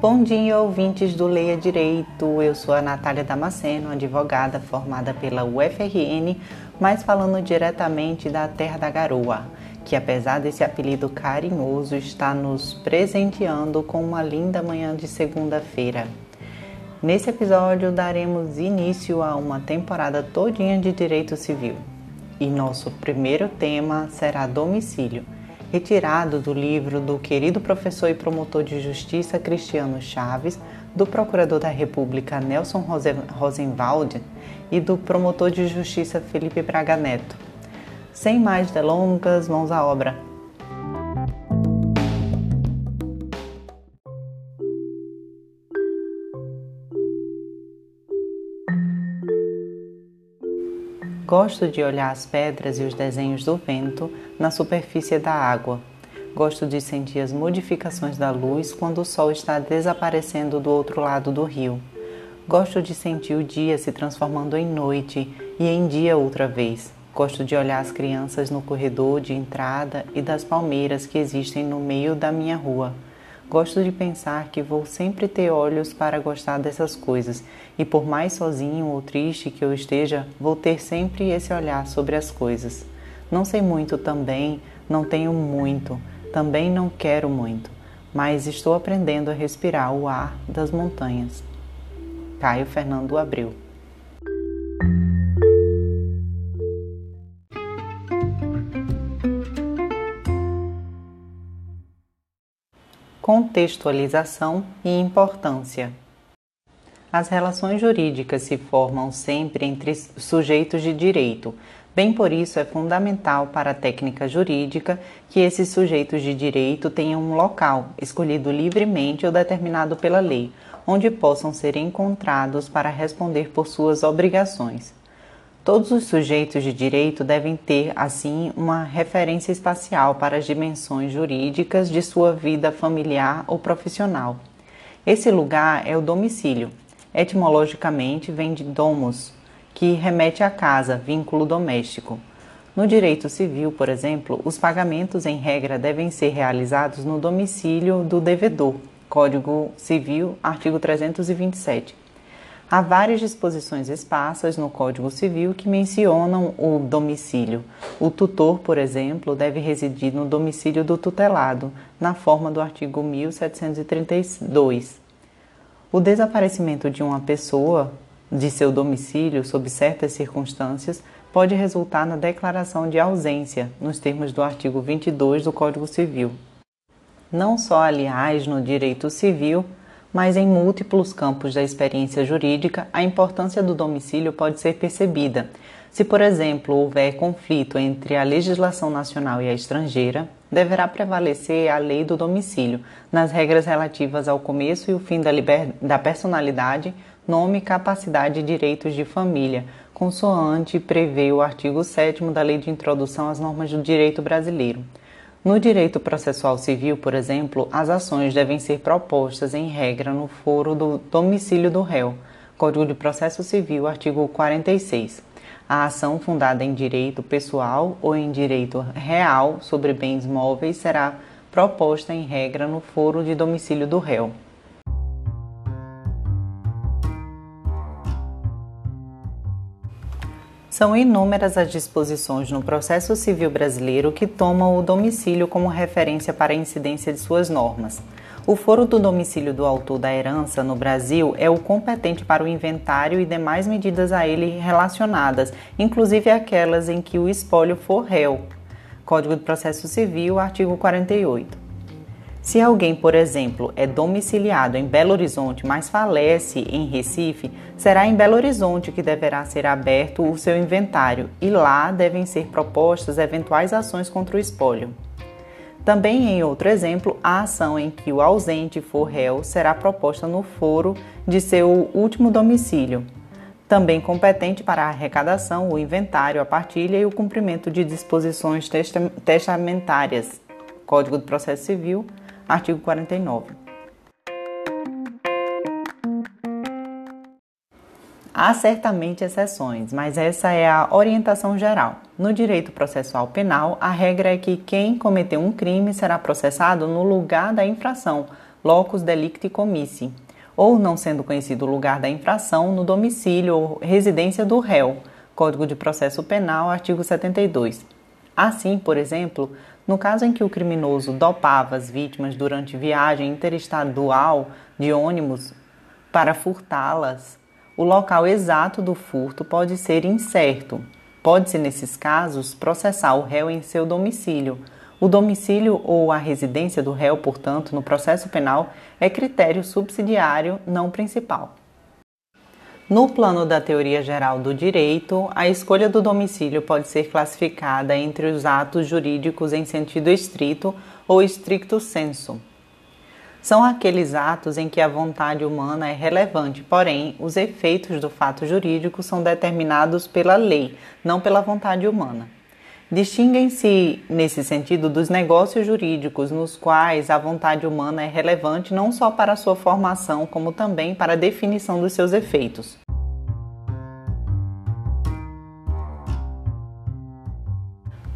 Bom dia, ouvintes do Leia Direito. Eu sou a Natália Damasceno, advogada formada pela UFRN, mas falando diretamente da Terra da Garoa, que apesar desse apelido carinhoso, está nos presenteando com uma linda manhã de segunda-feira. Nesse episódio daremos início a uma temporada todinha de direito civil. E nosso primeiro tema será domicílio retirado do livro do querido professor e promotor de justiça Cristiano Chaves, do procurador da República Nelson Rosenwald e do promotor de justiça Felipe Braga Neto. Sem mais delongas, mãos à obra. Gosto de olhar as pedras e os desenhos do vento na superfície da água. Gosto de sentir as modificações da luz quando o sol está desaparecendo do outro lado do rio. Gosto de sentir o dia se transformando em noite e em dia outra vez. Gosto de olhar as crianças no corredor de entrada e das palmeiras que existem no meio da minha rua. Gosto de pensar que vou sempre ter olhos para gostar dessas coisas, e por mais sozinho ou triste que eu esteja, vou ter sempre esse olhar sobre as coisas. Não sei muito também, não tenho muito, também não quero muito, mas estou aprendendo a respirar o ar das montanhas. Caio Fernando Abreu contextualização e importância. As relações jurídicas se formam sempre entre sujeitos de direito. Bem por isso é fundamental para a técnica jurídica que esses sujeitos de direito tenham um local, escolhido livremente ou determinado pela lei, onde possam ser encontrados para responder por suas obrigações. Todos os sujeitos de direito devem ter, assim, uma referência espacial para as dimensões jurídicas de sua vida familiar ou profissional. Esse lugar é o domicílio. Etimologicamente vem de domus, que remete à casa, vínculo doméstico. No direito civil, por exemplo, os pagamentos em regra devem ser realizados no domicílio do devedor. Código Civil, artigo 327. Há várias disposições esparsas no Código Civil que mencionam o domicílio. O tutor, por exemplo, deve residir no domicílio do tutelado, na forma do artigo 1732. O desaparecimento de uma pessoa de seu domicílio sob certas circunstâncias pode resultar na declaração de ausência, nos termos do artigo 22 do Código Civil. Não só, aliás, no direito civil, mas em múltiplos campos da experiência jurídica, a importância do domicílio pode ser percebida. Se, por exemplo, houver conflito entre a legislação nacional e a estrangeira, deverá prevalecer a lei do domicílio, nas regras relativas ao começo e o fim da, liber... da personalidade, nome, capacidade e direitos de família, consoante prevê o artigo 7 da Lei de Introdução às Normas do Direito Brasileiro. No direito processual civil, por exemplo, as ações devem ser propostas em regra no foro do domicílio do réu. Código de Processo Civil, artigo 46. A ação fundada em direito pessoal ou em direito real sobre bens móveis será proposta em regra no foro de domicílio do réu. São inúmeras as disposições no processo civil brasileiro que tomam o domicílio como referência para a incidência de suas normas. O foro do domicílio do autor da herança no Brasil é o competente para o inventário e demais medidas a ele relacionadas, inclusive aquelas em que o espólio for réu. Código de Processo Civil, artigo 48. Se alguém, por exemplo, é domiciliado em Belo Horizonte, mas falece em Recife, será em Belo Horizonte que deverá ser aberto o seu inventário e lá devem ser propostas eventuais ações contra o espólio. Também, em outro exemplo, a ação em que o ausente for réu será proposta no foro de seu último domicílio, também competente para a arrecadação, o inventário, a partilha e o cumprimento de disposições testamentárias. Código de Processo Civil, Artigo 49. Há certamente exceções, mas essa é a orientação geral. No direito processual penal, a regra é que quem cometeu um crime será processado no lugar da infração, locus delicti commissi, ou não sendo conhecido o lugar da infração, no domicílio ou residência do réu, Código de Processo Penal, artigo 72. Assim, por exemplo, no caso em que o criminoso dopava as vítimas durante viagem interestadual de ônibus para furtá-las, o local exato do furto pode ser incerto. Pode-se, nesses casos, processar o réu em seu domicílio. O domicílio ou a residência do réu, portanto, no processo penal, é critério subsidiário, não principal. No plano da teoria geral do direito, a escolha do domicílio pode ser classificada entre os atos jurídicos em sentido estrito ou stricto sensu. São aqueles atos em que a vontade humana é relevante, porém, os efeitos do fato jurídico são determinados pela lei, não pela vontade humana. Distinguem-se, nesse sentido, dos negócios jurídicos, nos quais a vontade humana é relevante não só para a sua formação, como também para a definição dos seus efeitos.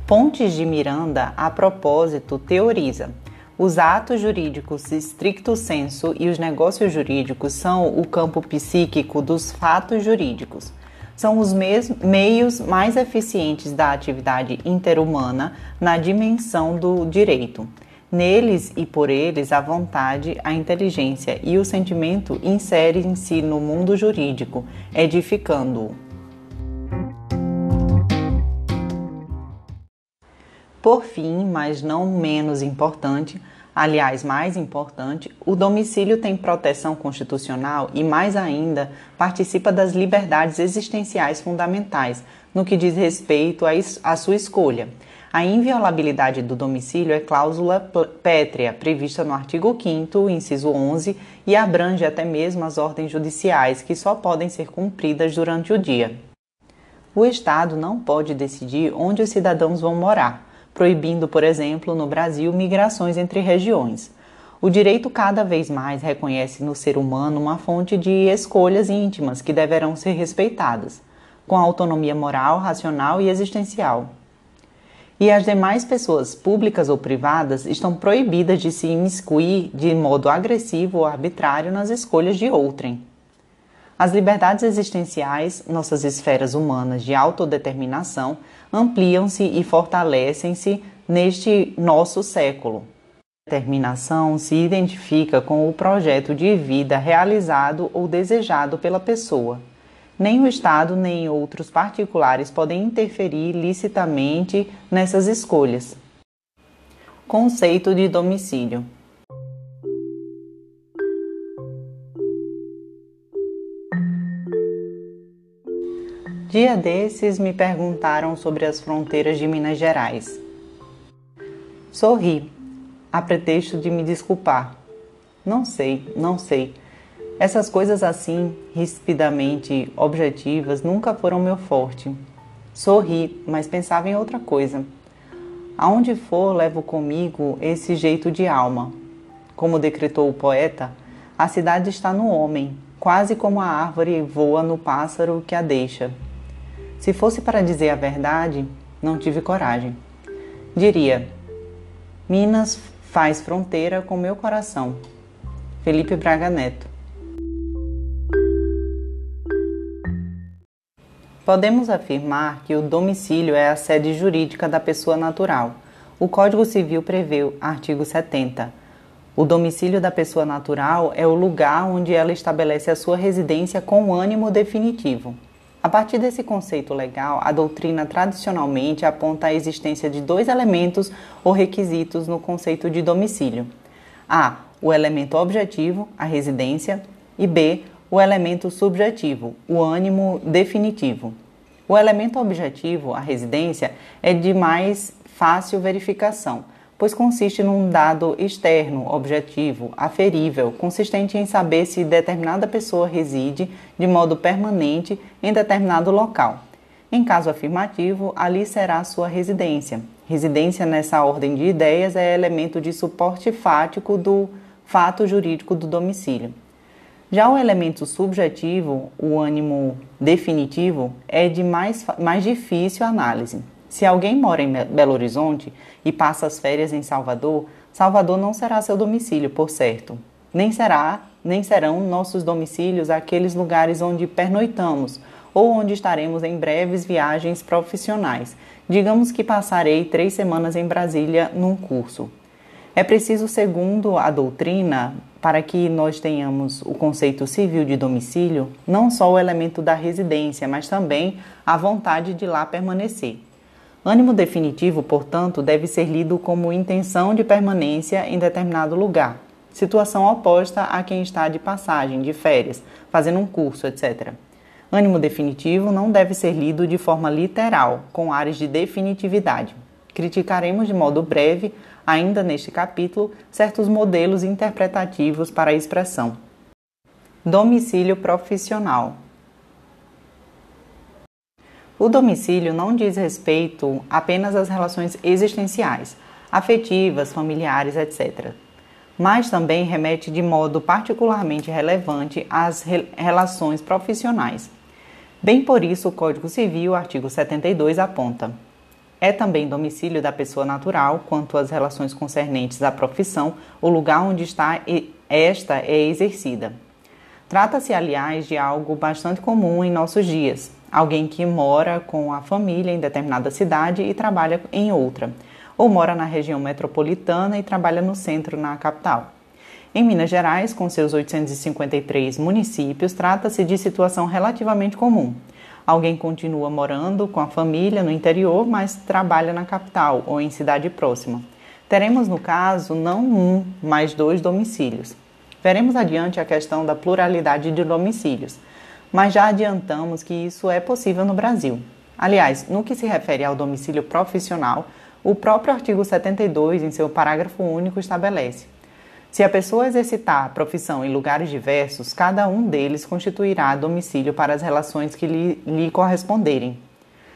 Pontes de Miranda, a propósito, teoriza. Os atos jurídicos stricto sensu e os negócios jurídicos são o campo psíquico dos fatos jurídicos são os meios mais eficientes da atividade interhumana na dimensão do direito. Neles e por eles, a vontade, a inteligência e o sentimento inserem-se no mundo jurídico, edificando-o. Por fim, mas não menos importante, Aliás, mais importante, o domicílio tem proteção constitucional e, mais ainda, participa das liberdades existenciais fundamentais, no que diz respeito à sua escolha. A inviolabilidade do domicílio é cláusula pétrea, prevista no artigo 5, inciso 11, e abrange até mesmo as ordens judiciais, que só podem ser cumpridas durante o dia. O Estado não pode decidir onde os cidadãos vão morar proibindo, por exemplo, no Brasil, migrações entre regiões. O direito cada vez mais reconhece no ser humano uma fonte de escolhas íntimas que deverão ser respeitadas, com autonomia moral, racional e existencial. E as demais pessoas, públicas ou privadas, estão proibidas de se imiscuir de modo agressivo ou arbitrário nas escolhas de outrem. As liberdades existenciais, nossas esferas humanas de autodeterminação, ampliam-se e fortalecem-se neste nosso século. A determinação se identifica com o projeto de vida realizado ou desejado pela pessoa. Nem o Estado nem outros particulares podem interferir licitamente nessas escolhas. Conceito de domicílio. Dia desses me perguntaram sobre as fronteiras de Minas Gerais. Sorri, a pretexto de me desculpar. Não sei, não sei. Essas coisas assim, rispidamente objetivas, nunca foram meu forte. Sorri, mas pensava em outra coisa. Aonde for, levo comigo esse jeito de alma. Como decretou o poeta, a cidade está no homem, quase como a árvore voa no pássaro que a deixa. Se fosse para dizer a verdade, não tive coragem. Diria: Minas faz fronteira com meu coração. Felipe Braga Neto. Podemos afirmar que o domicílio é a sede jurídica da pessoa natural. O Código Civil prevê, artigo 70, o domicílio da pessoa natural é o lugar onde ela estabelece a sua residência com ânimo definitivo. A partir desse conceito legal, a doutrina tradicionalmente aponta a existência de dois elementos ou requisitos no conceito de domicílio: A. O elemento objetivo, a residência, e B. O elemento subjetivo, o ânimo definitivo. O elemento objetivo, a residência, é de mais fácil verificação pois consiste num dado externo, objetivo, aferível, consistente em saber se determinada pessoa reside de modo permanente em determinado local. Em caso afirmativo, ali será sua residência. Residência nessa ordem de ideias é elemento de suporte fático do fato jurídico do domicílio. Já o elemento subjetivo, o ânimo definitivo, é de mais, mais difícil análise. Se alguém mora em Belo Horizonte e passa as férias em Salvador, Salvador não será seu domicílio, por certo. Nem será, nem serão nossos domicílios aqueles lugares onde pernoitamos ou onde estaremos em breves viagens profissionais. Digamos que passarei três semanas em Brasília num curso. É preciso, segundo a doutrina, para que nós tenhamos o conceito civil de domicílio, não só o elemento da residência, mas também a vontade de lá permanecer. Ânimo definitivo, portanto, deve ser lido como intenção de permanência em determinado lugar, situação oposta a quem está de passagem, de férias, fazendo um curso, etc. Ânimo definitivo não deve ser lido de forma literal, com áreas de definitividade. Criticaremos de modo breve ainda neste capítulo, certos modelos interpretativos para a expressão. Domicílio profissional. O domicílio não diz respeito apenas às relações existenciais, afetivas, familiares, etc., mas também remete de modo particularmente relevante às re relações profissionais. Bem por isso, o Código Civil, artigo 72, aponta: é também domicílio da pessoa natural quanto às relações concernentes à profissão, o lugar onde está esta é exercida. Trata-se, aliás, de algo bastante comum em nossos dias. Alguém que mora com a família em determinada cidade e trabalha em outra, ou mora na região metropolitana e trabalha no centro, na capital. Em Minas Gerais, com seus 853 municípios, trata-se de situação relativamente comum. Alguém continua morando com a família no interior, mas trabalha na capital ou em cidade próxima. Teremos, no caso, não um, mas dois domicílios. Veremos adiante a questão da pluralidade de domicílios, mas já adiantamos que isso é possível no Brasil. Aliás, no que se refere ao domicílio profissional, o próprio artigo 72, em seu parágrafo único, estabelece se a pessoa exercitar a profissão em lugares diversos, cada um deles constituirá domicílio para as relações que lhe, lhe corresponderem.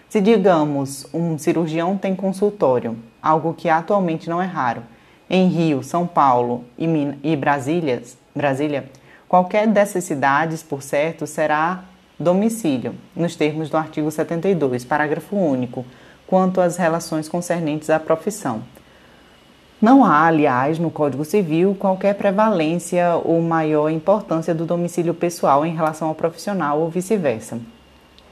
Se, digamos, um cirurgião tem consultório, algo que atualmente não é raro, em Rio, São Paulo e, e Brasília, Brasília, qualquer dessas cidades, por certo, será domicílio, nos termos do artigo 72, parágrafo único, quanto às relações concernentes à profissão. Não há, aliás, no Código Civil qualquer prevalência ou maior importância do domicílio pessoal em relação ao profissional ou vice-versa.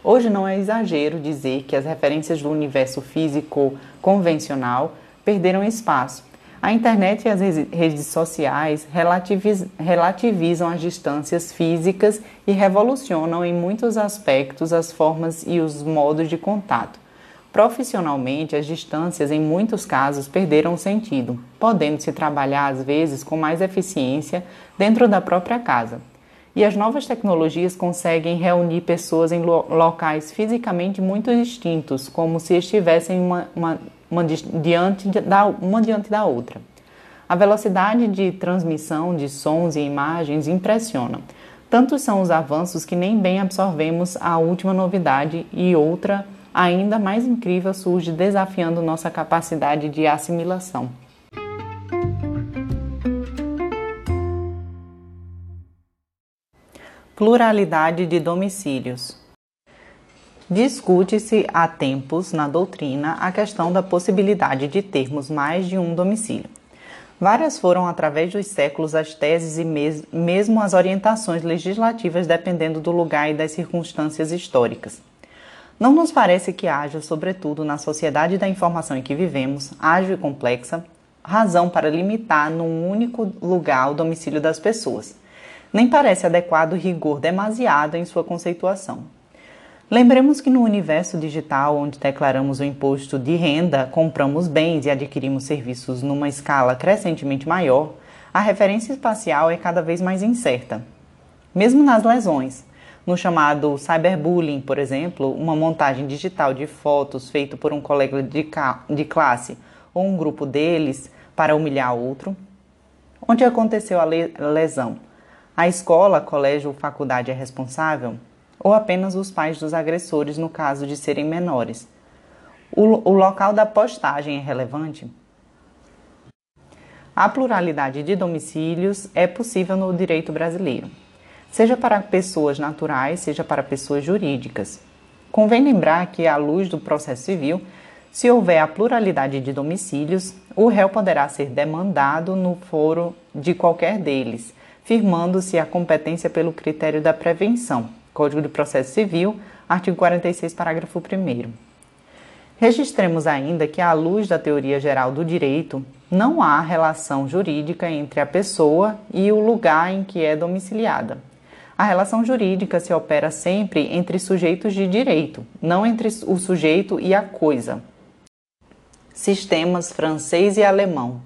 Hoje não é exagero dizer que as referências do universo físico convencional perderam espaço. A internet e as redes sociais relativizam as distâncias físicas e revolucionam em muitos aspectos as formas e os modos de contato. Profissionalmente, as distâncias, em muitos casos, perderam sentido, podendo-se trabalhar às vezes com mais eficiência dentro da própria casa. E as novas tecnologias conseguem reunir pessoas em locais fisicamente muito distintos, como se estivessem uma, uma, uma, diante da, uma diante da outra. A velocidade de transmissão de sons e imagens impressiona. Tantos são os avanços que nem bem absorvemos a última novidade e outra ainda mais incrível surge desafiando nossa capacidade de assimilação. Pluralidade de domicílios. Discute-se há tempos na doutrina a questão da possibilidade de termos mais de um domicílio. Várias foram, através dos séculos, as teses e mesmo as orientações legislativas, dependendo do lugar e das circunstâncias históricas. Não nos parece que haja, sobretudo na sociedade da informação em que vivemos, ágil e complexa, razão para limitar num único lugar o domicílio das pessoas. Nem parece adequado rigor demasiado em sua conceituação. Lembremos que no universo digital, onde declaramos o imposto de renda, compramos bens e adquirimos serviços numa escala crescentemente maior, a referência espacial é cada vez mais incerta. Mesmo nas lesões, no chamado cyberbullying, por exemplo, uma montagem digital de fotos feito por um colega de, de classe ou um grupo deles para humilhar outro. Onde aconteceu a lesão? A escola, colégio ou faculdade é responsável? Ou apenas os pais dos agressores no caso de serem menores? O, o local da postagem é relevante? A pluralidade de domicílios é possível no direito brasileiro seja para pessoas naturais, seja para pessoas jurídicas. Convém lembrar que, à luz do processo civil, se houver a pluralidade de domicílios, o réu poderá ser demandado no foro de qualquer deles, firmando-se a competência pelo critério da prevenção. Código de Processo Civil, artigo 46, parágrafo 1. Registremos ainda que, à luz da teoria geral do direito, não há relação jurídica entre a pessoa e o lugar em que é domiciliada. A relação jurídica se opera sempre entre sujeitos de direito, não entre o sujeito e a coisa. Sistemas francês e alemão.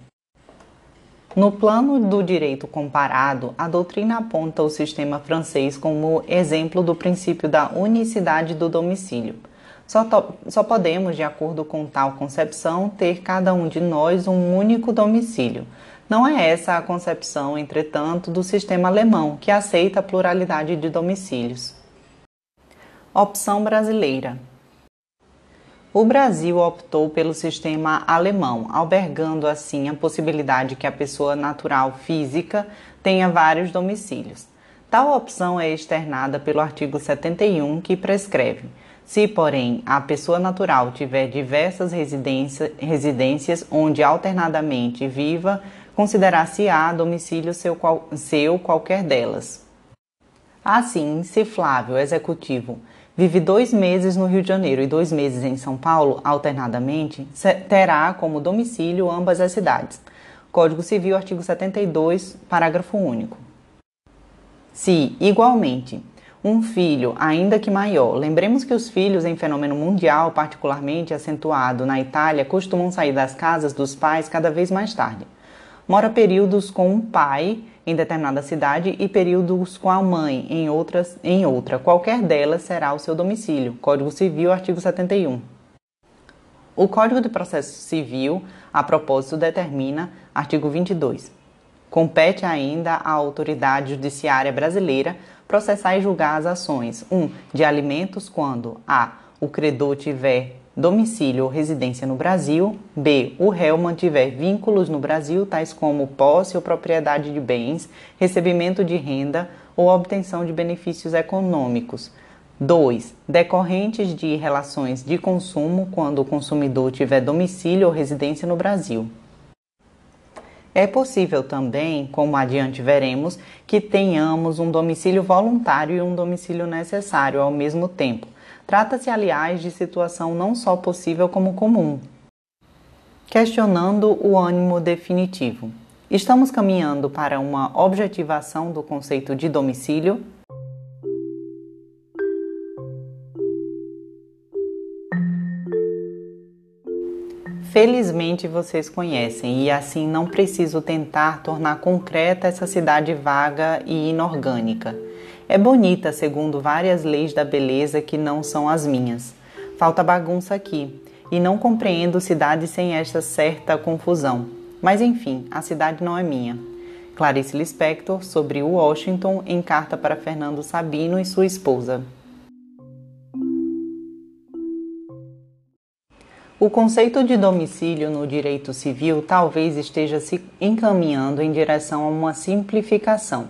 No plano do direito comparado, a doutrina aponta o sistema francês como exemplo do princípio da unicidade do domicílio. Só, só, podemos, de acordo com tal concepção, ter cada um de nós um único domicílio. Não é essa a concepção, entretanto, do sistema alemão, que aceita a pluralidade de domicílios. Opção brasileira. O Brasil optou pelo sistema alemão, albergando assim a possibilidade que a pessoa natural física tenha vários domicílios. Tal opção é externada pelo artigo 71, que prescreve: se, porém, a pessoa natural tiver diversas residência, residências onde alternadamente viva, considerar-se-á domicílio seu, qual, seu qualquer delas. Assim, se Flávio, executivo, vive dois meses no Rio de Janeiro e dois meses em São Paulo, alternadamente, terá como domicílio ambas as cidades. Código Civil, artigo 72, parágrafo único. Se, igualmente, um filho, ainda que maior, lembremos que os filhos, em fenômeno mundial particularmente acentuado na Itália, costumam sair das casas dos pais cada vez mais tarde. Mora períodos com um pai em determinada cidade e períodos com a mãe em, outras, em outra. Qualquer delas será o seu domicílio. Código Civil, artigo 71. O Código de Processo Civil, a propósito, determina, artigo 22. Compete ainda à autoridade judiciária brasileira processar e julgar as ações 1. Um, de alimentos quando a. o credor tiver domicílio ou residência no Brasil. B. O réu mantiver vínculos no Brasil, tais como posse ou propriedade de bens, recebimento de renda ou obtenção de benefícios econômicos. 2. Decorrentes de relações de consumo quando o consumidor tiver domicílio ou residência no Brasil. É possível também, como adiante veremos, que tenhamos um domicílio voluntário e um domicílio necessário ao mesmo tempo Trata-se, aliás, de situação não só possível como comum. Questionando o ânimo definitivo. Estamos caminhando para uma objetivação do conceito de domicílio? Felizmente vocês conhecem e assim não preciso tentar tornar concreta essa cidade vaga e inorgânica. É bonita, segundo várias leis da beleza que não são as minhas. Falta bagunça aqui, e não compreendo cidade sem esta certa confusão. Mas enfim, a cidade não é minha. Clarice Lispector sobre Washington em carta para Fernando Sabino e sua esposa. O conceito de domicílio no direito civil talvez esteja se encaminhando em direção a uma simplificação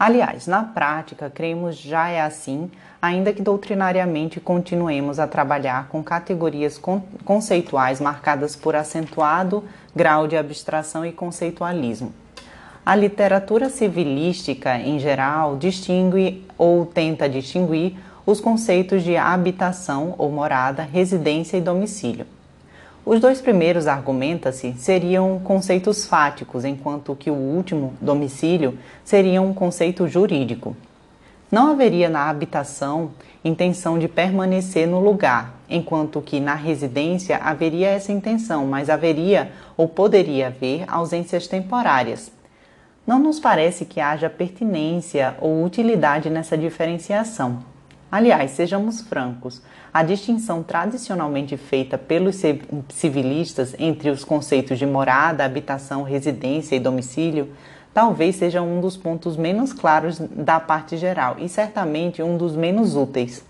Aliás, na prática, cremos já é assim, ainda que doutrinariamente continuemos a trabalhar com categorias conceituais marcadas por acentuado grau de abstração e conceitualismo. A literatura civilística, em geral, distingue ou tenta distinguir os conceitos de habitação ou morada, residência e domicílio. Os dois primeiros, argumenta-se, seriam conceitos fáticos, enquanto que o último, domicílio, seria um conceito jurídico. Não haveria na habitação intenção de permanecer no lugar, enquanto que na residência haveria essa intenção, mas haveria ou poderia haver ausências temporárias. Não nos parece que haja pertinência ou utilidade nessa diferenciação. Aliás, sejamos francos, a distinção tradicionalmente feita pelos civilistas entre os conceitos de morada, habitação, residência e domicílio talvez seja um dos pontos menos claros da parte geral e certamente um dos menos úteis.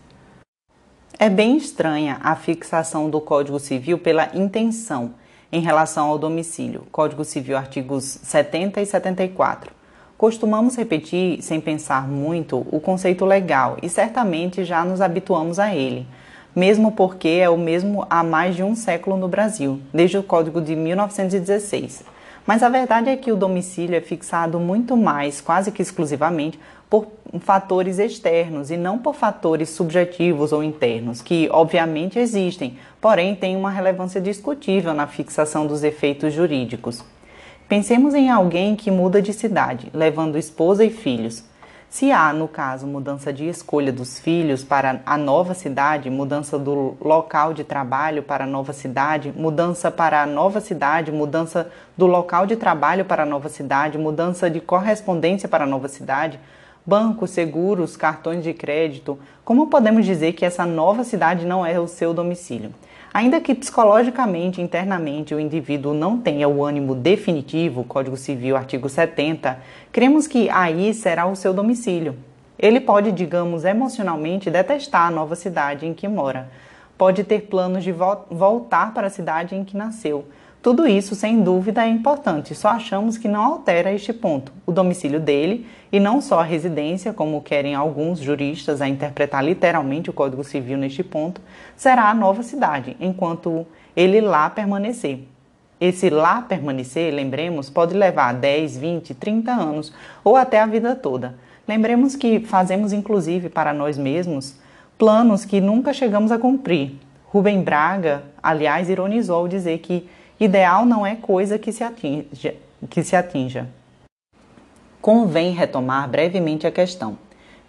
É bem estranha a fixação do Código Civil pela intenção em relação ao domicílio. Código Civil, artigos 70 e 74. Costumamos repetir, sem pensar muito, o conceito legal e certamente já nos habituamos a ele, mesmo porque é o mesmo há mais de um século no Brasil, desde o Código de 1916. Mas a verdade é que o domicílio é fixado muito mais, quase que exclusivamente, por fatores externos e não por fatores subjetivos ou internos, que obviamente existem, porém têm uma relevância discutível na fixação dos efeitos jurídicos. Pensemos em alguém que muda de cidade, levando esposa e filhos. Se há, no caso, mudança de escolha dos filhos para a nova cidade, mudança do local de trabalho para a nova cidade, mudança para a nova cidade, mudança do local de trabalho para a nova cidade, mudança de correspondência para a nova cidade, bancos, seguros, cartões de crédito, como podemos dizer que essa nova cidade não é o seu domicílio? Ainda que psicologicamente, internamente, o indivíduo não tenha o ânimo definitivo, Código Civil, artigo 70, cremos que aí será o seu domicílio. Ele pode, digamos, emocionalmente detestar a nova cidade em que mora. Pode ter planos de vo voltar para a cidade em que nasceu, tudo isso, sem dúvida, é importante, só achamos que não altera este ponto, o domicílio dele, e não só a residência, como querem alguns juristas a interpretar literalmente o Código Civil neste ponto, será a nova cidade, enquanto ele lá permanecer. Esse lá permanecer, lembremos, pode levar 10, 20, 30 anos ou até a vida toda. Lembremos que fazemos inclusive para nós mesmos planos que nunca chegamos a cumprir. Rubem Braga, aliás, ironizou ao dizer que Ideal não é coisa que se atinja. Que se atinja. Convém retomar brevemente a questão.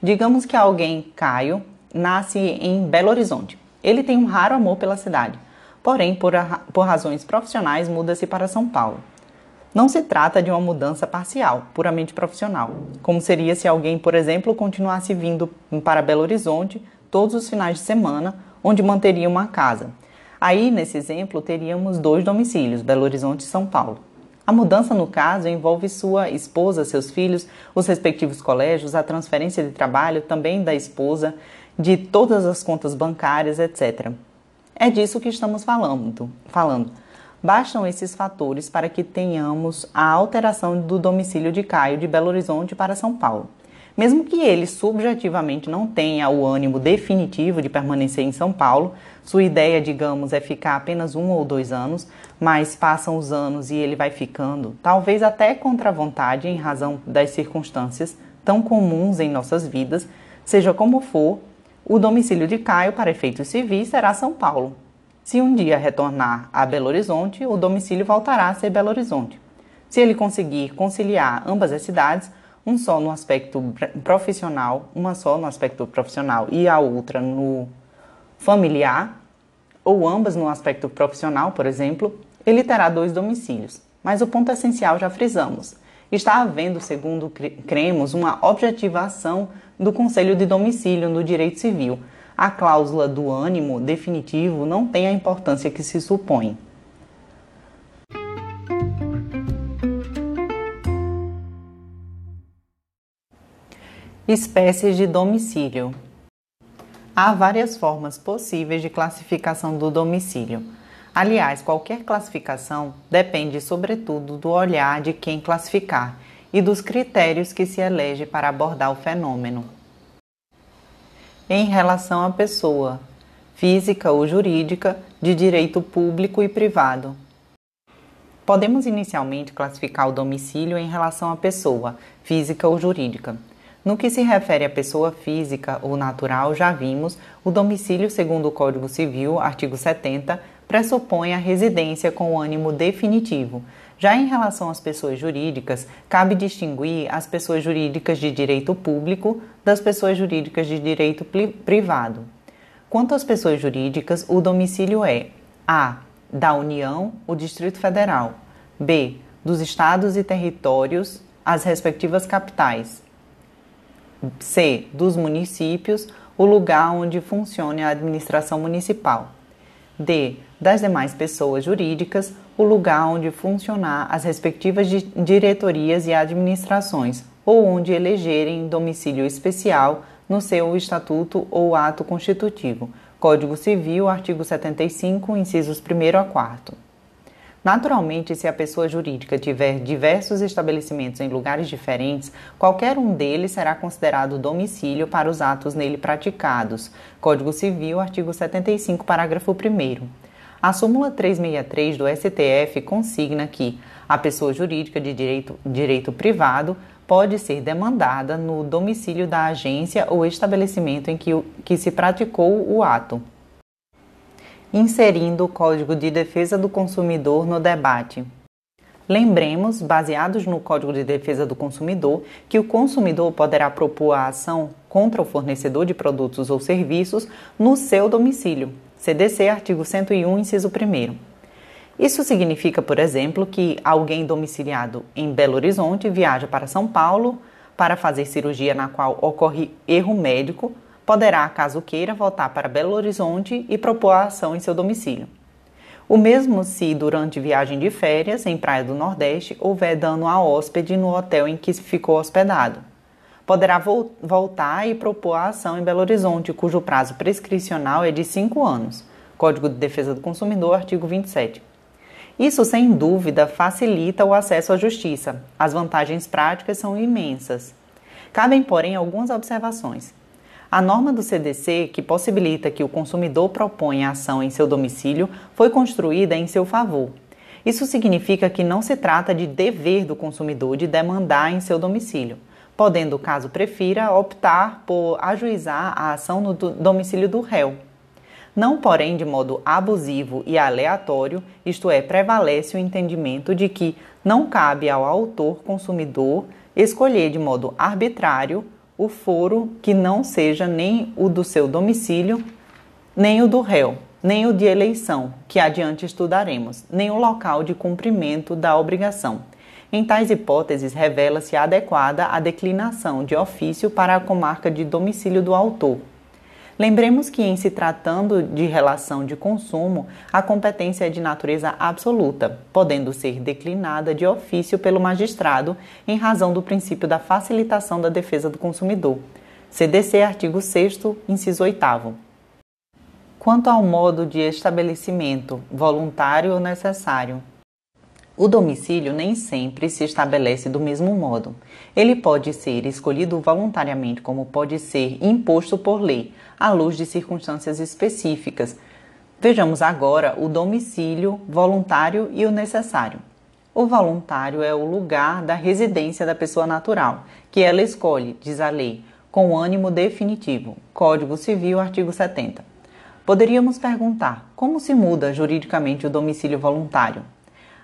Digamos que alguém, Caio, nasce em Belo Horizonte. Ele tem um raro amor pela cidade, porém, por, por razões profissionais, muda-se para São Paulo. Não se trata de uma mudança parcial, puramente profissional, como seria se alguém, por exemplo, continuasse vindo para Belo Horizonte todos os finais de semana, onde manteria uma casa, Aí, nesse exemplo, teríamos dois domicílios, Belo Horizonte e São Paulo. A mudança, no caso, envolve sua esposa, seus filhos, os respectivos colégios, a transferência de trabalho também da esposa, de todas as contas bancárias, etc. É disso que estamos falando. falando. Bastam esses fatores para que tenhamos a alteração do domicílio de Caio de Belo Horizonte para São Paulo. Mesmo que ele subjetivamente não tenha o ânimo definitivo de permanecer em São Paulo, sua ideia, digamos, é ficar apenas um ou dois anos, mas passam os anos e ele vai ficando, talvez até contra a vontade em razão das circunstâncias tão comuns em nossas vidas, seja como for, o domicílio de Caio para efeitos civis será São Paulo. Se um dia retornar a Belo Horizonte, o domicílio voltará a ser Belo Horizonte. Se ele conseguir conciliar ambas as cidades, um só no aspecto profissional, uma só no aspecto profissional e a outra no familiar, ou ambas no aspecto profissional, por exemplo, ele terá dois domicílios. Mas o ponto essencial já frisamos. Está havendo, segundo cremos, uma objetivação do Conselho de Domicílio no direito civil. A cláusula do ânimo definitivo não tem a importância que se supõe. Espécies de domicílio. Há várias formas possíveis de classificação do domicílio. Aliás, qualquer classificação depende, sobretudo, do olhar de quem classificar e dos critérios que se elege para abordar o fenômeno. Em relação à pessoa, física ou jurídica, de direito público e privado. Podemos inicialmente classificar o domicílio em relação à pessoa, física ou jurídica. No que se refere à pessoa física ou natural, já vimos, o domicílio, segundo o Código Civil, artigo 70, pressupõe a residência com ânimo definitivo. Já em relação às pessoas jurídicas, cabe distinguir as pessoas jurídicas de direito público das pessoas jurídicas de direito privado. Quanto às pessoas jurídicas, o domicílio é A. da União, o Distrito Federal, B. dos estados e territórios, as respectivas capitais, C. Dos municípios, o lugar onde funcione a administração municipal. D. Das demais pessoas jurídicas, o lugar onde funcionar as respectivas diretorias e administrações, ou onde elegerem domicílio especial no seu estatuto ou ato constitutivo. Código Civil, artigo 75, incisos 1 a 4. Naturalmente, se a pessoa jurídica tiver diversos estabelecimentos em lugares diferentes, qualquer um deles será considerado domicílio para os atos nele praticados. Código Civil, artigo 75, parágrafo 1. A súmula 363 do STF consigna que, A pessoa jurídica de direito, direito privado pode ser demandada no domicílio da agência ou estabelecimento em que, que se praticou o ato. Inserindo o Código de Defesa do Consumidor no debate. Lembremos, baseados no Código de Defesa do Consumidor, que o consumidor poderá propor a ação contra o fornecedor de produtos ou serviços no seu domicílio. CDC, artigo 101, inciso 1. Isso significa, por exemplo, que alguém domiciliado em Belo Horizonte viaja para São Paulo para fazer cirurgia na qual ocorre erro médico, poderá, caso queira, voltar para Belo Horizonte e propor a ação em seu domicílio. O mesmo se, durante viagem de férias em Praia do Nordeste, houver dano a hóspede no hotel em que ficou hospedado. Poderá vo voltar e propor a ação em Belo Horizonte, cujo prazo prescricional é de cinco anos. Código de Defesa do Consumidor, artigo 27. Isso, sem dúvida, facilita o acesso à justiça. As vantagens práticas são imensas. Cabem, porém, algumas observações. A norma do CDC, que possibilita que o consumidor proponha a ação em seu domicílio, foi construída em seu favor. Isso significa que não se trata de dever do consumidor de demandar em seu domicílio, podendo, caso prefira, optar por ajuizar a ação no domicílio do réu. Não, porém, de modo abusivo e aleatório, isto é, prevalece o entendimento de que não cabe ao autor consumidor escolher de modo arbitrário o foro que não seja nem o do seu domicílio, nem o do réu, nem o de eleição, que adiante estudaremos, nem o local de cumprimento da obrigação. Em tais hipóteses, revela-se adequada a declinação de ofício para a comarca de domicílio do autor, Lembremos que, em se tratando de relação de consumo, a competência é de natureza absoluta, podendo ser declinada de ofício pelo magistrado em razão do princípio da facilitação da defesa do consumidor. CDC, artigo 6, inciso 8. Quanto ao modo de estabelecimento, voluntário ou necessário, o domicílio nem sempre se estabelece do mesmo modo. Ele pode ser escolhido voluntariamente, como pode ser imposto por lei, à luz de circunstâncias específicas. Vejamos agora o domicílio voluntário e o necessário. O voluntário é o lugar da residência da pessoa natural, que ela escolhe, diz a lei, com ânimo definitivo. Código Civil, artigo 70. Poderíamos perguntar: como se muda juridicamente o domicílio voluntário?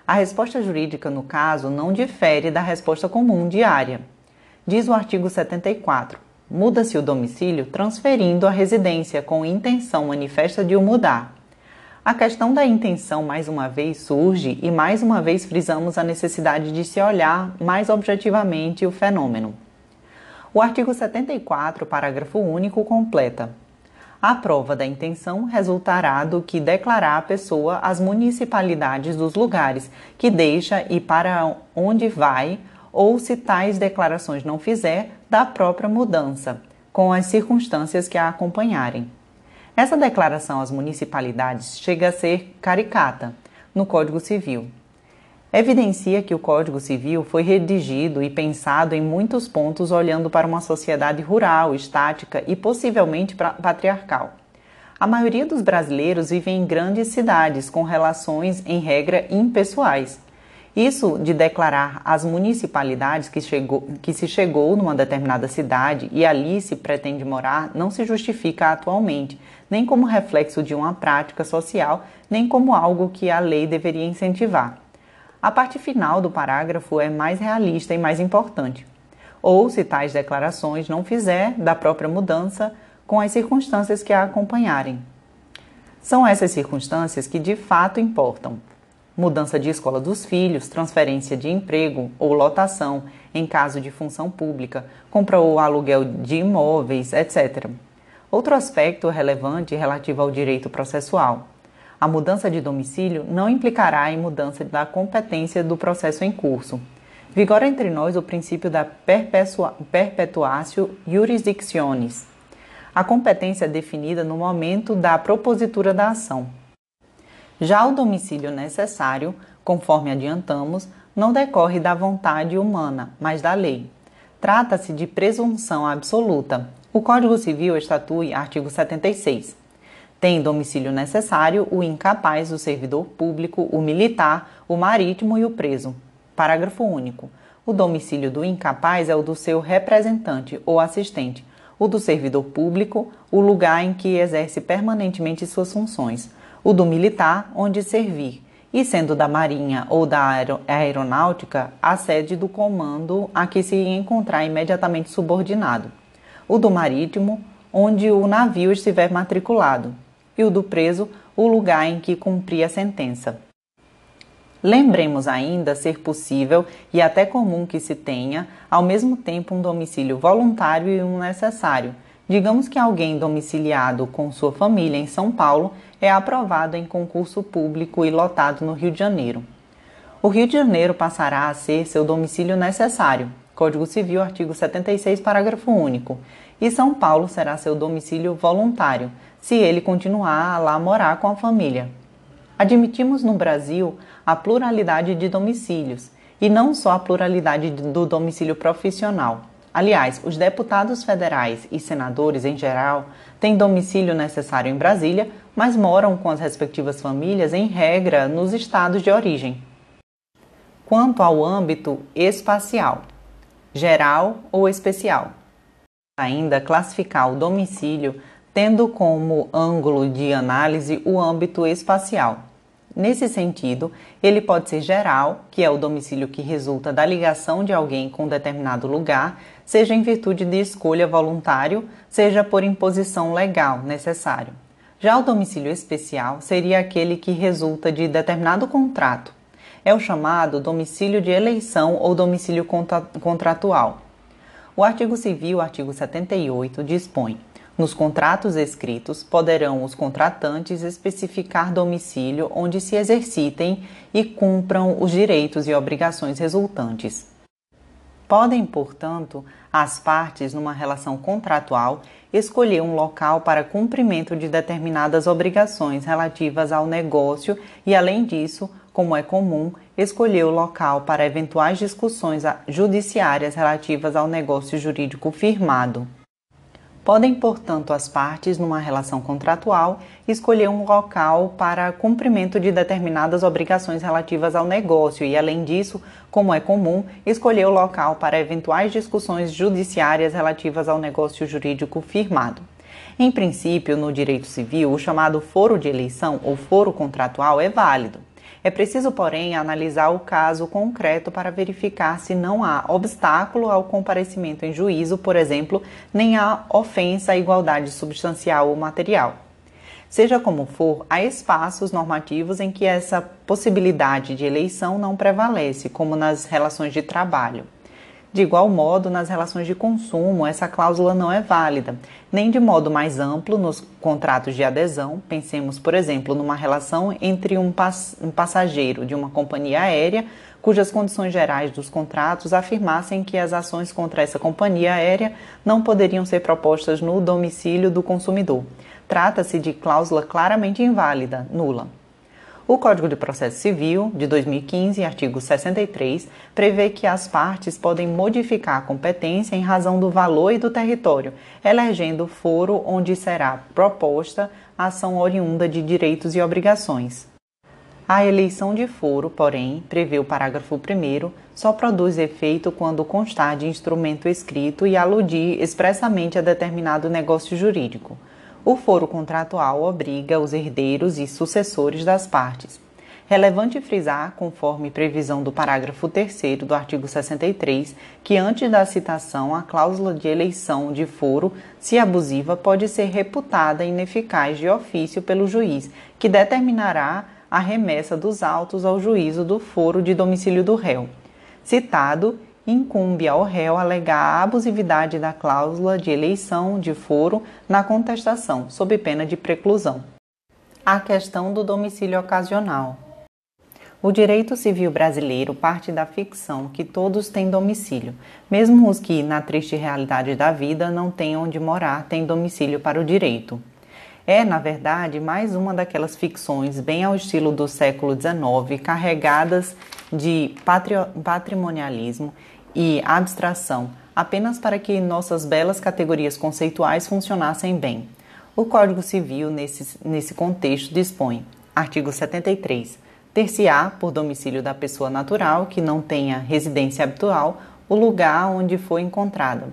A resposta jurídica, no caso, não difere da resposta comum diária. Diz o artigo 74. Muda-se o domicílio transferindo a residência com intenção manifesta de o mudar. A questão da intenção mais uma vez surge e mais uma vez frisamos a necessidade de se olhar mais objetivamente o fenômeno. O artigo 74, parágrafo único, completa: a prova da intenção resultará do que declarar a pessoa às municipalidades dos lugares que deixa e para onde vai, ou se tais declarações não fizer, da própria mudança, com as circunstâncias que a acompanharem. Essa declaração às municipalidades chega a ser caricata no Código Civil, evidencia que o Código Civil foi redigido e pensado em muitos pontos olhando para uma sociedade rural, estática e possivelmente patriarcal. A maioria dos brasileiros vive em grandes cidades com relações, em regra, impessoais. Isso de declarar as municipalidades que, chegou, que se chegou numa determinada cidade e ali se pretende morar não se justifica atualmente, nem como reflexo de uma prática social, nem como algo que a lei deveria incentivar. A parte final do parágrafo é mais realista e mais importante. Ou, se tais declarações não fizer da própria mudança com as circunstâncias que a acompanharem. São essas circunstâncias que de fato importam. Mudança de escola dos filhos, transferência de emprego ou lotação em caso de função pública, compra ou aluguel de imóveis, etc. Outro aspecto relevante relativo ao direito processual a mudança de domicílio não implicará em mudança da competência do processo em curso. Vigora entre nós o princípio da perpetuatio jurisdictionis. A competência é definida no momento da propositura da ação. Já o domicílio necessário, conforme adiantamos, não decorre da vontade humana, mas da lei. Trata-se de presunção absoluta. O Código Civil estatui artigo 76 tem domicílio necessário o incapaz, o servidor público, o militar, o marítimo e o preso. Parágrafo único. O domicílio do incapaz é o do seu representante ou assistente, o do servidor público, o lugar em que exerce permanentemente suas funções, o do militar, onde servir, e sendo da Marinha ou da Aeronáutica, a sede do comando a que se encontrar imediatamente subordinado, o do Marítimo, onde o navio estiver matriculado, e o do preso, o lugar em que cumprir a sentença. Lembremos ainda ser possível e até comum que se tenha, ao mesmo tempo, um domicílio voluntário e um necessário. Digamos que alguém domiciliado com sua família em São Paulo é aprovado em concurso público e lotado no Rio de Janeiro. O Rio de Janeiro passará a ser seu domicílio necessário, Código Civil, artigo 76, parágrafo único, e São Paulo será seu domicílio voluntário, se ele continuar a lá morar com a família. Admitimos no Brasil a pluralidade de domicílios e não só a pluralidade do domicílio profissional. Aliás, os deputados federais e senadores em geral têm domicílio necessário em Brasília, mas moram com as respectivas famílias, em regra, nos estados de origem. Quanto ao âmbito espacial, geral ou especial, ainda classificar o domicílio tendo como ângulo de análise o âmbito espacial. Nesse sentido, ele pode ser geral, que é o domicílio que resulta da ligação de alguém com determinado lugar, seja em virtude de escolha voluntário, seja por imposição legal necessário. Já o domicílio especial seria aquele que resulta de determinado contrato. É o chamado domicílio de eleição ou domicílio contratual. O artigo civil, artigo 78, dispõe nos contratos escritos, poderão os contratantes especificar domicílio onde se exercitem e cumpram os direitos e obrigações resultantes. Podem, portanto, as partes numa relação contratual escolher um local para cumprimento de determinadas obrigações relativas ao negócio e, além disso, como é comum, escolher o local para eventuais discussões judiciárias relativas ao negócio jurídico firmado. Podem, portanto, as partes, numa relação contratual, escolher um local para cumprimento de determinadas obrigações relativas ao negócio e, além disso, como é comum, escolher o local para eventuais discussões judiciárias relativas ao negócio jurídico firmado. Em princípio, no direito civil, o chamado foro de eleição ou foro contratual é válido. É preciso, porém, analisar o caso concreto para verificar se não há obstáculo ao comparecimento em juízo, por exemplo, nem há ofensa à igualdade substancial ou material. Seja como for, há espaços normativos em que essa possibilidade de eleição não prevalece, como nas relações de trabalho. De igual modo, nas relações de consumo, essa cláusula não é válida, nem de modo mais amplo nos contratos de adesão. Pensemos, por exemplo, numa relação entre um, pass um passageiro de uma companhia aérea, cujas condições gerais dos contratos afirmassem que as ações contra essa companhia aérea não poderiam ser propostas no domicílio do consumidor. Trata-se de cláusula claramente inválida, nula. O Código de Processo Civil, de 2015, artigo 63, prevê que as partes podem modificar a competência em razão do valor e do território, elegendo o foro onde será proposta a ação oriunda de direitos e obrigações. A eleição de foro, porém, prevê o parágrafo 1, só produz efeito quando constar de instrumento escrito e aludir expressamente a determinado negócio jurídico o foro contratual obriga os herdeiros e sucessores das partes. Relevante frisar, conforme previsão do parágrafo 3 do artigo 63, que antes da citação, a cláusula de eleição de foro, se abusiva, pode ser reputada ineficaz de ofício pelo juiz, que determinará a remessa dos autos ao juízo do foro de domicílio do réu. Citado incumbe ao réu alegar a abusividade da cláusula de eleição de foro na contestação, sob pena de preclusão. A questão do domicílio ocasional. O direito civil brasileiro parte da ficção que todos têm domicílio, mesmo os que, na triste realidade da vida, não têm onde morar, têm domicílio para o direito. É, na verdade, mais uma daquelas ficções, bem ao estilo do século XIX, carregadas de patrimonialismo e abstração, apenas para que nossas belas categorias conceituais funcionassem bem. O Código Civil, nesse, nesse contexto, dispõe: artigo 73. ter-se-á por domicílio da pessoa natural que não tenha residência habitual o lugar onde foi encontrada.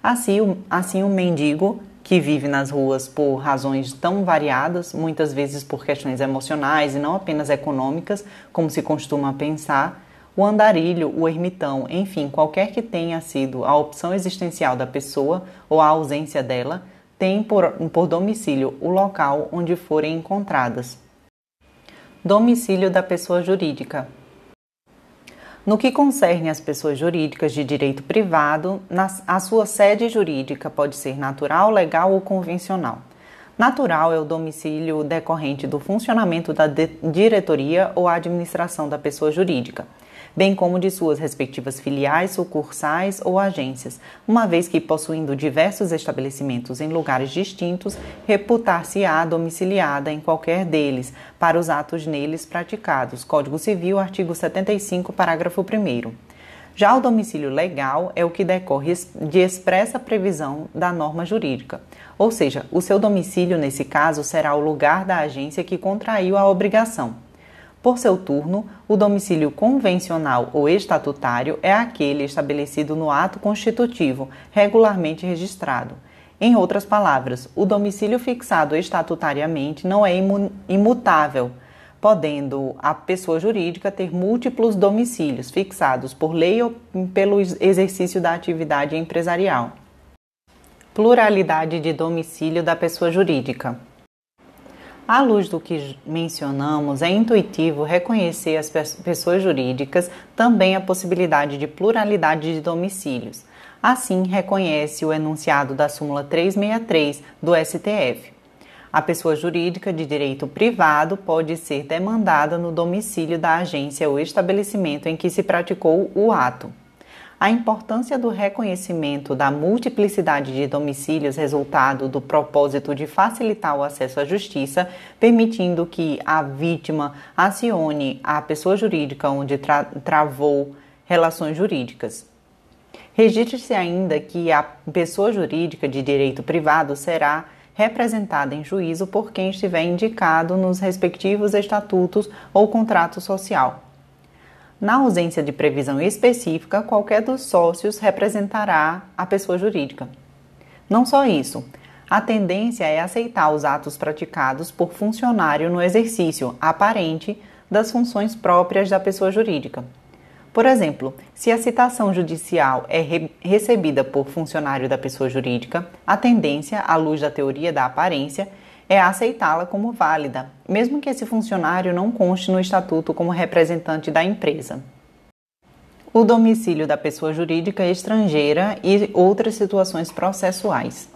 Assim, assim o mendigo que vive nas ruas por razões tão variadas, muitas vezes por questões emocionais e não apenas econômicas, como se costuma pensar, o andarilho, o ermitão, enfim, qualquer que tenha sido a opção existencial da pessoa ou a ausência dela, tem por, por domicílio o local onde forem encontradas. Domicílio da pessoa jurídica. No que concerne às pessoas jurídicas de direito privado, a sua sede jurídica pode ser natural, legal ou convencional. Natural é o domicílio decorrente do funcionamento da diretoria ou administração da pessoa jurídica bem como de suas respectivas filiais, sucursais ou agências, uma vez que, possuindo diversos estabelecimentos em lugares distintos, reputar-se-á domiciliada em qualquer deles para os atos neles praticados. Código Civil, artigo 75, parágrafo 1. Já o domicílio legal é o que decorre de expressa previsão da norma jurídica, ou seja, o seu domicílio, nesse caso, será o lugar da agência que contraiu a obrigação. Por seu turno, o domicílio convencional ou estatutário é aquele estabelecido no ato constitutivo, regularmente registrado. Em outras palavras, o domicílio fixado estatutariamente não é imutável, podendo a pessoa jurídica ter múltiplos domicílios fixados por lei ou pelo exercício da atividade empresarial. Pluralidade de domicílio da pessoa jurídica. À luz do que mencionamos, é intuitivo reconhecer as pessoas jurídicas também a possibilidade de pluralidade de domicílios. Assim, reconhece o enunciado da súmula 363 do STF. A pessoa jurídica de direito privado pode ser demandada no domicílio da agência ou estabelecimento em que se praticou o ato. A importância do reconhecimento da multiplicidade de domicílios resultado do propósito de facilitar o acesso à justiça, permitindo que a vítima acione a pessoa jurídica onde tra travou relações jurídicas. Registre-se ainda que a pessoa jurídica de direito privado será representada em juízo por quem estiver indicado nos respectivos estatutos ou contrato social. Na ausência de previsão específica, qualquer dos sócios representará a pessoa jurídica. Não só isso, a tendência é aceitar os atos praticados por funcionário no exercício aparente das funções próprias da pessoa jurídica. Por exemplo, se a citação judicial é re recebida por funcionário da pessoa jurídica, a tendência, à luz da teoria da aparência, é aceitá-la como válida, mesmo que esse funcionário não conste no estatuto como representante da empresa. O domicílio da pessoa jurídica estrangeira e outras situações processuais.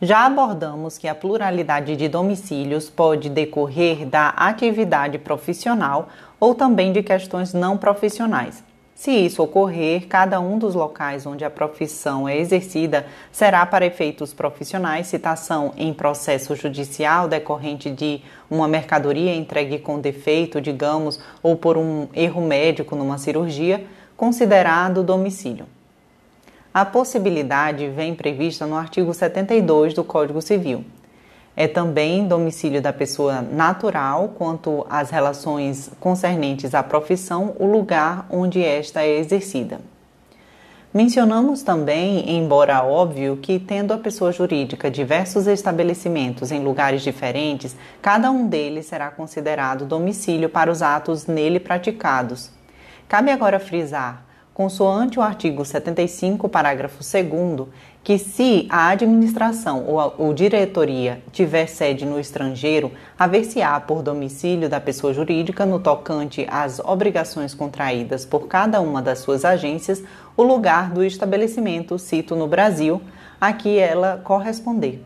Já abordamos que a pluralidade de domicílios pode decorrer da atividade profissional ou também de questões não profissionais. Se isso ocorrer, cada um dos locais onde a profissão é exercida será para efeitos profissionais citação em processo judicial decorrente de uma mercadoria entregue com defeito, digamos, ou por um erro médico numa cirurgia, considerado domicílio. A possibilidade vem prevista no artigo 72 do Código Civil. É também domicílio da pessoa natural quanto às relações concernentes à profissão, o lugar onde esta é exercida. Mencionamos também, embora óbvio, que tendo a pessoa jurídica diversos estabelecimentos em lugares diferentes, cada um deles será considerado domicílio para os atos nele praticados. Cabe agora frisar consoante o artigo 75, parágrafo 2, que se a administração ou, a, ou diretoria tiver sede no estrangeiro, haver-se-á por domicílio da pessoa jurídica no tocante às obrigações contraídas por cada uma das suas agências, o lugar do estabelecimento, cito no Brasil, a que ela corresponder.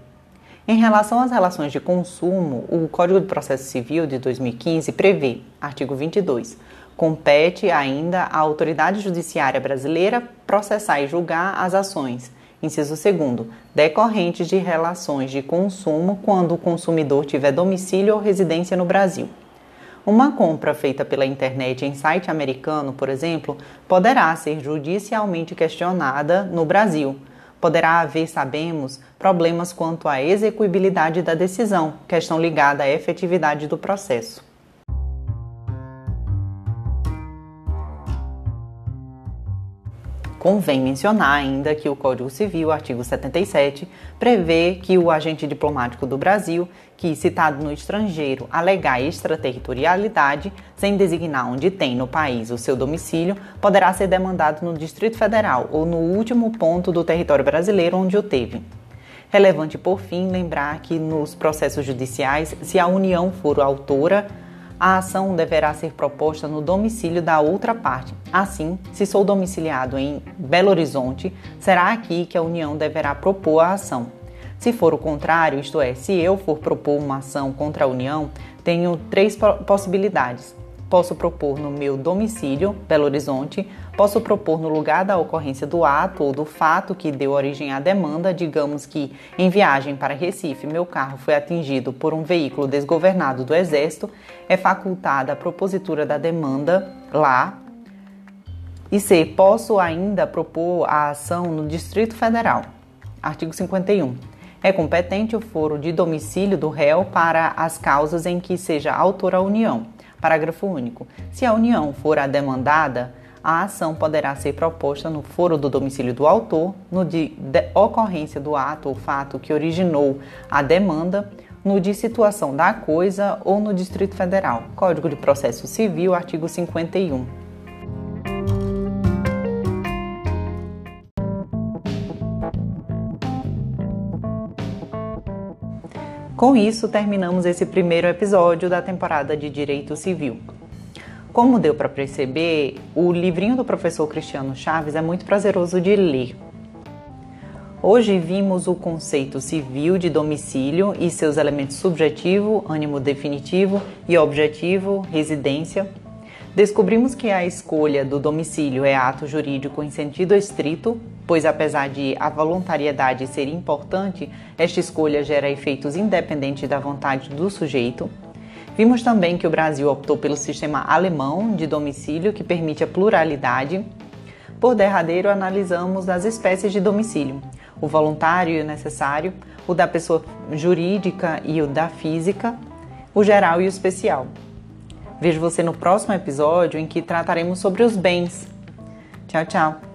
Em relação às relações de consumo, o Código de Processo Civil de 2015 prevê, artigo 22, Compete ainda à autoridade judiciária brasileira processar e julgar as ações, inciso 2, decorrentes de relações de consumo quando o consumidor tiver domicílio ou residência no Brasil. Uma compra feita pela internet em site americano, por exemplo, poderá ser judicialmente questionada no Brasil. Poderá haver, sabemos, problemas quanto à execuibilidade da decisão, questão ligada à efetividade do processo. Convém mencionar ainda que o Código Civil, artigo 77, prevê que o agente diplomático do Brasil, que citado no estrangeiro alegar extraterritorialidade, sem designar onde tem no país o seu domicílio, poderá ser demandado no Distrito Federal ou no último ponto do território brasileiro onde o teve. Relevante, por fim, lembrar que nos processos judiciais, se a União for autora, a ação deverá ser proposta no domicílio da outra parte. Assim, se sou domiciliado em Belo Horizonte, será aqui que a União deverá propor a ação. Se for o contrário, isto é, se eu for propor uma ação contra a União, tenho três possibilidades. Posso propor no meu domicílio, Belo Horizonte, posso propor no lugar da ocorrência do ato ou do fato que deu origem à demanda, digamos que em viagem para Recife meu carro foi atingido por um veículo desgovernado do Exército, é facultada a propositura da demanda lá. E C. Posso ainda propor a ação no Distrito Federal. Artigo 51. É competente o foro de domicílio do réu para as causas em que seja autor a União Parágrafo único. Se a união for a demandada, a ação poderá ser proposta no foro do domicílio do autor, no de, de ocorrência do ato ou fato que originou a demanda, no de situação da coisa ou no Distrito Federal. Código de Processo Civil, artigo 51. Com isso, terminamos esse primeiro episódio da temporada de Direito Civil. Como deu para perceber, o livrinho do professor Cristiano Chaves é muito prazeroso de ler. Hoje vimos o conceito civil de domicílio e seus elementos subjetivo, ânimo definitivo e objetivo, residência, Descobrimos que a escolha do domicílio é ato jurídico em sentido estrito, pois apesar de a voluntariedade ser importante, esta escolha gera efeitos independentes da vontade do sujeito. Vimos também que o Brasil optou pelo sistema alemão de domicílio, que permite a pluralidade. Por derradeiro, analisamos as espécies de domicílio: o voluntário e o necessário, o da pessoa jurídica e o da física, o geral e o especial. Vejo você no próximo episódio em que trataremos sobre os bens. Tchau, tchau!